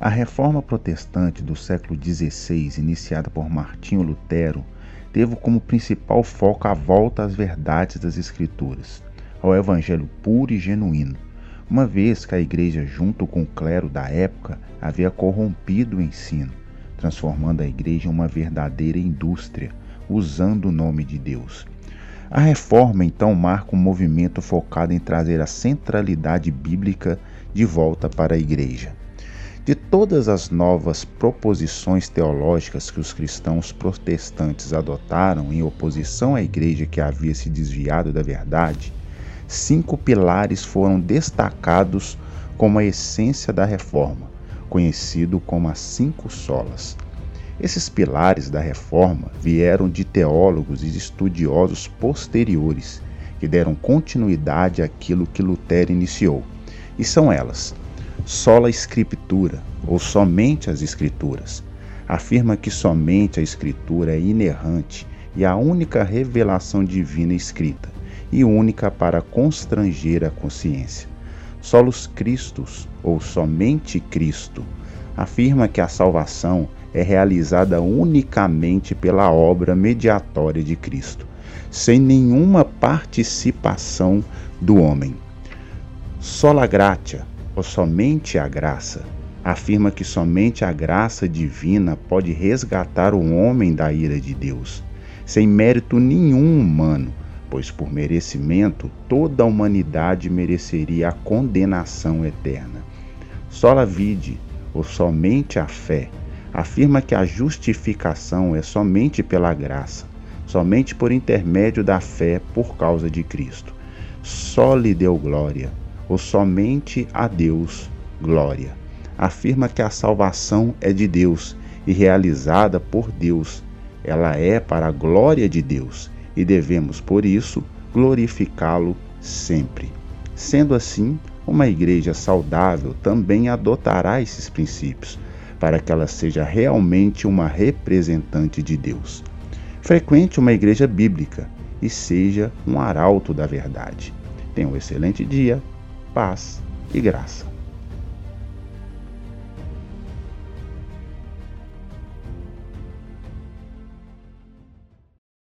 A reforma protestante do século XVI, iniciada por Martinho Lutero, teve como principal foco a volta às verdades das Escrituras, ao Evangelho puro e genuíno, uma vez que a Igreja, junto com o clero da época, havia corrompido o ensino, transformando a Igreja em uma verdadeira indústria, usando o nome de Deus. A reforma então marca um movimento focado em trazer a centralidade bíblica de volta para a Igreja. De todas as novas proposições teológicas que os cristãos protestantes adotaram em oposição à igreja que havia se desviado da verdade, cinco pilares foram destacados como a essência da reforma, conhecido como as cinco solas. Esses pilares da reforma vieram de teólogos e estudiosos posteriores que deram continuidade àquilo que Lutero iniciou, e são elas: sola escritura, ou somente as escrituras. Afirma que somente a escritura é inerrante e a única revelação divina escrita, e única para constranger a consciência. Solos Cristos, ou somente Cristo, afirma que a salvação é realizada unicamente pela obra mediatória de Cristo, sem nenhuma participação do homem. Sola gratia, ou somente a graça, afirma que somente a graça divina pode resgatar o homem da ira de Deus, sem mérito nenhum humano, pois por merecimento toda a humanidade mereceria a condenação eterna. Sola vide, ou somente a fé, afirma que a justificação é somente pela graça, somente por intermédio da fé por causa de Cristo. Só lhe deu glória ou somente a Deus glória. Afirma que a salvação é de Deus e realizada por Deus. Ela é para a glória de Deus e devemos, por isso, glorificá-lo sempre. Sendo assim, uma igreja saudável também adotará esses princípios, para que ela seja realmente uma representante de Deus. Frequente uma igreja bíblica e seja um arauto da verdade. Tenha um excelente dia paz e graça.